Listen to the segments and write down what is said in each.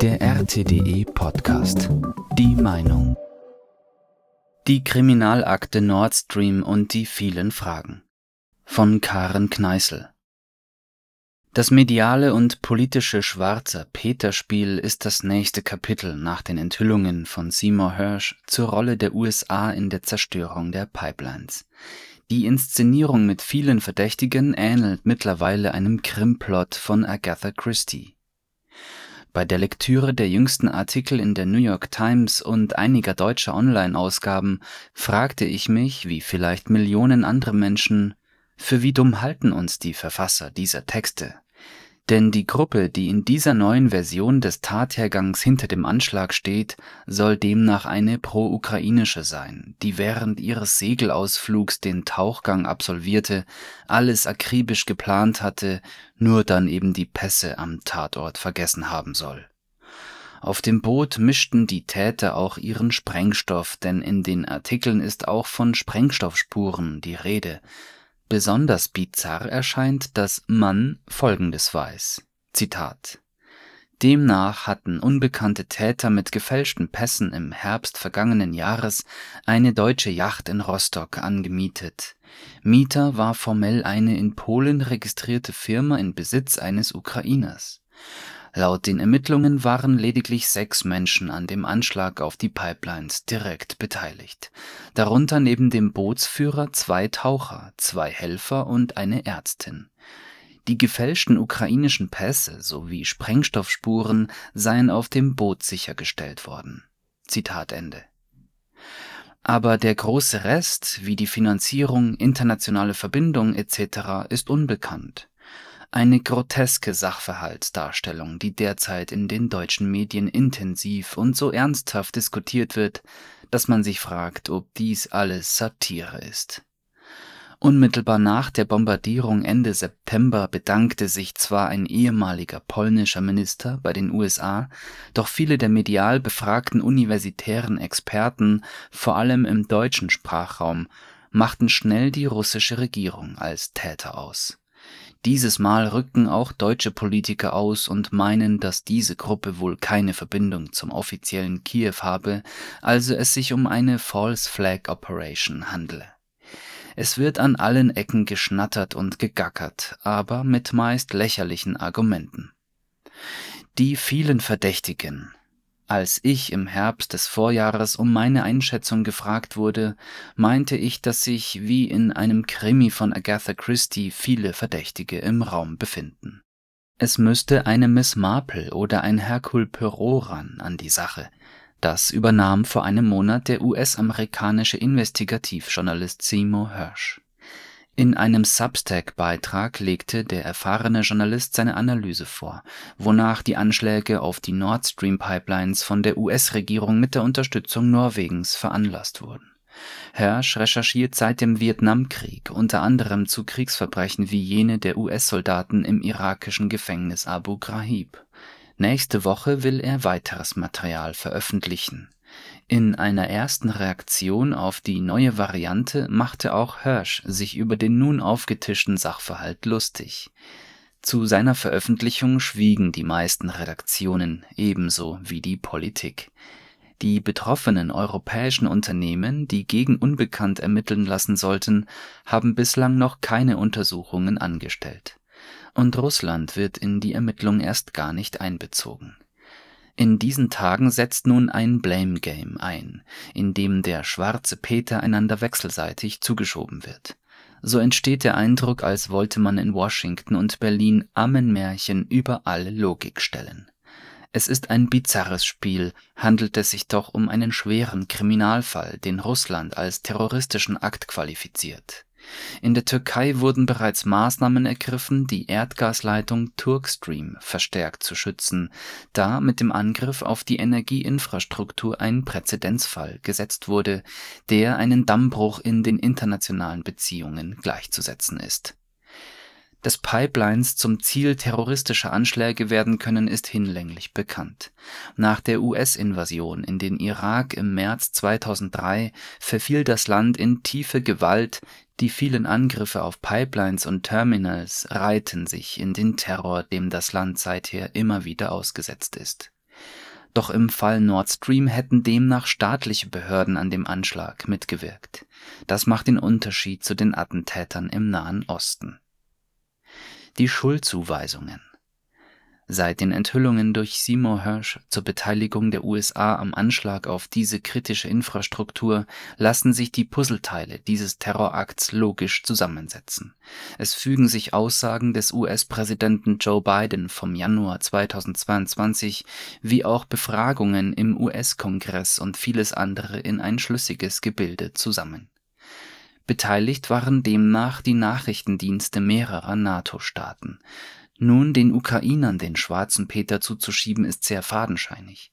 Der RTDE Podcast. Die Meinung. Die Kriminalakte Nord Stream und die vielen Fragen. Von Karen Kneißl. Das mediale und politische schwarze Peter-Spiel ist das nächste Kapitel nach den Enthüllungen von Seymour Hersh zur Rolle der USA in der Zerstörung der Pipelines. Die Inszenierung mit vielen Verdächtigen ähnelt mittlerweile einem Krimplot von Agatha Christie. Bei der Lektüre der jüngsten Artikel in der New York Times und einiger deutscher Online-Ausgaben fragte ich mich, wie vielleicht Millionen andere Menschen, für wie dumm halten uns die Verfasser dieser Texte? Denn die Gruppe, die in dieser neuen Version des Tathergangs hinter dem Anschlag steht, soll demnach eine pro-ukrainische sein, die während ihres Segelausflugs den Tauchgang absolvierte, alles akribisch geplant hatte, nur dann eben die Pässe am Tatort vergessen haben soll. Auf dem Boot mischten die Täter auch ihren Sprengstoff, denn in den Artikeln ist auch von Sprengstoffspuren die Rede, Besonders bizarr erscheint, dass Mann Folgendes weiß: Zitat. Demnach hatten unbekannte Täter mit gefälschten Pässen im Herbst vergangenen Jahres eine deutsche Yacht in Rostock angemietet. Mieter war formell eine in Polen registrierte Firma in Besitz eines Ukrainers Laut den Ermittlungen waren lediglich sechs Menschen an dem Anschlag auf die Pipelines direkt beteiligt, darunter neben dem Bootsführer zwei Taucher, zwei Helfer und eine Ärztin. Die gefälschten ukrainischen Pässe sowie Sprengstoffspuren seien auf dem Boot sichergestellt worden. Zitat Ende. Aber der große Rest, wie die Finanzierung, internationale Verbindung etc., ist unbekannt eine groteske Sachverhaltsdarstellung, die derzeit in den deutschen Medien intensiv und so ernsthaft diskutiert wird, dass man sich fragt, ob dies alles Satire ist. Unmittelbar nach der Bombardierung Ende September bedankte sich zwar ein ehemaliger polnischer Minister bei den USA, doch viele der medial befragten universitären Experten, vor allem im deutschen Sprachraum, machten schnell die russische Regierung als Täter aus. Dieses Mal rücken auch deutsche Politiker aus und meinen, dass diese Gruppe wohl keine Verbindung zum offiziellen Kiew habe, also es sich um eine False Flag Operation handle. Es wird an allen Ecken geschnattert und gegackert, aber mit meist lächerlichen Argumenten. Die vielen Verdächtigen, als ich im Herbst des Vorjahres um meine Einschätzung gefragt wurde, meinte ich, dass sich wie in einem Krimi von Agatha Christie viele Verdächtige im Raum befinden. Es müsste eine Miss Marple oder ein Hercule Poirot ran an die Sache. Das übernahm vor einem Monat der US-amerikanische Investigativjournalist Seymour Hersh. In einem Substack-Beitrag legte der erfahrene Journalist seine Analyse vor, wonach die Anschläge auf die Nord Stream Pipelines von der US-Regierung mit der Unterstützung Norwegens veranlasst wurden. Hersch recherchiert seit dem Vietnamkrieg unter anderem zu Kriegsverbrechen wie jene der US-Soldaten im irakischen Gefängnis Abu Ghraib. Nächste Woche will er weiteres Material veröffentlichen in einer ersten Reaktion auf die neue Variante machte auch Hirsch sich über den nun aufgetischten Sachverhalt lustig. Zu seiner Veröffentlichung schwiegen die meisten Redaktionen, ebenso wie die Politik. Die betroffenen europäischen Unternehmen, die gegen Unbekannt ermitteln lassen sollten, haben bislang noch keine Untersuchungen angestellt. Und Russland wird in die Ermittlung erst gar nicht einbezogen in diesen Tagen setzt nun ein Blame Game ein, in dem der schwarze Peter einander wechselseitig zugeschoben wird. So entsteht der Eindruck, als wollte man in Washington und Berlin Ammenmärchen über alle Logik stellen. Es ist ein bizarres Spiel, handelt es sich doch um einen schweren Kriminalfall, den Russland als terroristischen Akt qualifiziert in der Türkei wurden bereits Maßnahmen ergriffen, die Erdgasleitung Turkstream verstärkt zu schützen, da mit dem Angriff auf die Energieinfrastruktur ein Präzedenzfall gesetzt wurde, der einen Dammbruch in den internationalen Beziehungen gleichzusetzen ist dass Pipelines zum Ziel terroristischer Anschläge werden können, ist hinlänglich bekannt. Nach der US-Invasion in den Irak im März 2003 verfiel das Land in tiefe Gewalt, die vielen Angriffe auf Pipelines und Terminals reihten sich in den Terror, dem das Land seither immer wieder ausgesetzt ist Doch im Fall Nord Stream hätten demnach staatliche Behörden an dem Anschlag mitgewirkt. Das macht den Unterschied zu den Attentätern im Nahen Osten. Die Schuldzuweisungen Seit den Enthüllungen durch Seymour Hersh zur Beteiligung der USA am Anschlag auf diese kritische Infrastruktur lassen sich die Puzzleteile dieses Terrorakts logisch zusammensetzen. Es fügen sich Aussagen des US-Präsidenten Joe Biden vom Januar 2022 wie auch Befragungen im US-Kongress und vieles andere in ein schlüssiges Gebilde zusammen. Beteiligt waren demnach die Nachrichtendienste mehrerer NATO-Staaten nun den Ukrainern den schwarzen Peter zuzuschieben, ist sehr fadenscheinig.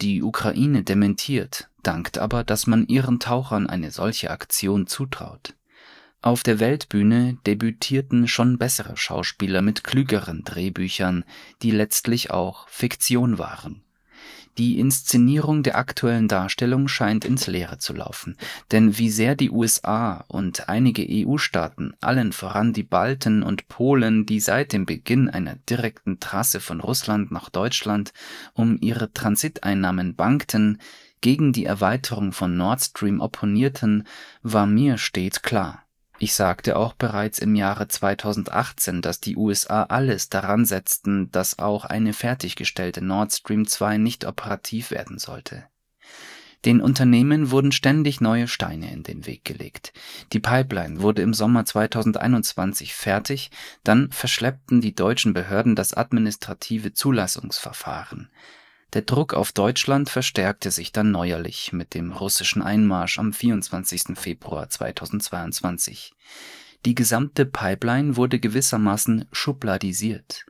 Die Ukraine dementiert, dankt aber, dass man ihren Tauchern eine solche Aktion zutraut. Auf der Weltbühne debütierten schon bessere Schauspieler mit klügeren Drehbüchern, die letztlich auch Fiktion waren die Inszenierung der aktuellen Darstellung scheint ins Leere zu laufen, denn wie sehr die USA und einige EU-Staaten, allen voran die Balten und Polen, die seit dem Beginn einer direkten Trasse von Russland nach Deutschland um ihre Transiteinnahmen bankten, gegen die Erweiterung von Nord Stream opponierten, war mir stets klar ich sagte auch bereits im Jahre 2018, dass die USA alles daran setzten, dass auch eine fertiggestellte Nord Stream 2 nicht operativ werden sollte. Den Unternehmen wurden ständig neue Steine in den Weg gelegt. Die Pipeline wurde im Sommer 2021 fertig, dann verschleppten die deutschen Behörden das administrative Zulassungsverfahren. Der Druck auf Deutschland verstärkte sich dann neuerlich mit dem russischen Einmarsch am 24. Februar 2022. Die gesamte Pipeline wurde gewissermaßen schubladisiert.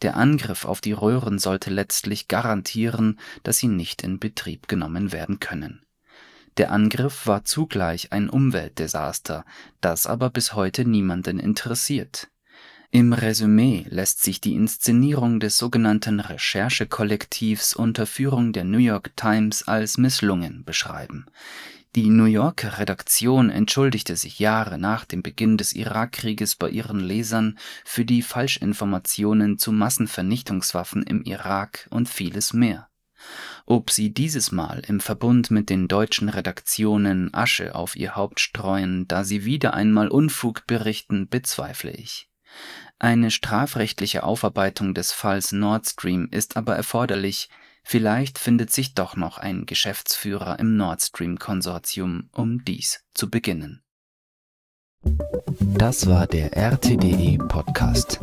Der Angriff auf die Röhren sollte letztlich garantieren, dass sie nicht in Betrieb genommen werden können. Der Angriff war zugleich ein Umweltdesaster, das aber bis heute niemanden interessiert im Resümee lässt sich die Inszenierung des sogenannten Recherchekollektivs unter Führung der New York Times als misslungen beschreiben. Die New Yorker Redaktion entschuldigte sich Jahre nach dem Beginn des Irakkrieges bei ihren Lesern für die Falschinformationen zu Massenvernichtungswaffen im Irak und vieles mehr. Ob sie dieses Mal im Verbund mit den deutschen Redaktionen Asche auf ihr Haupt streuen, da sie wieder einmal Unfug berichten, bezweifle ich. Eine strafrechtliche Aufarbeitung des Falls Nord Stream ist aber erforderlich, vielleicht findet sich doch noch ein Geschäftsführer im Nord Stream Konsortium, um dies zu beginnen. Das war der RTDE Podcast.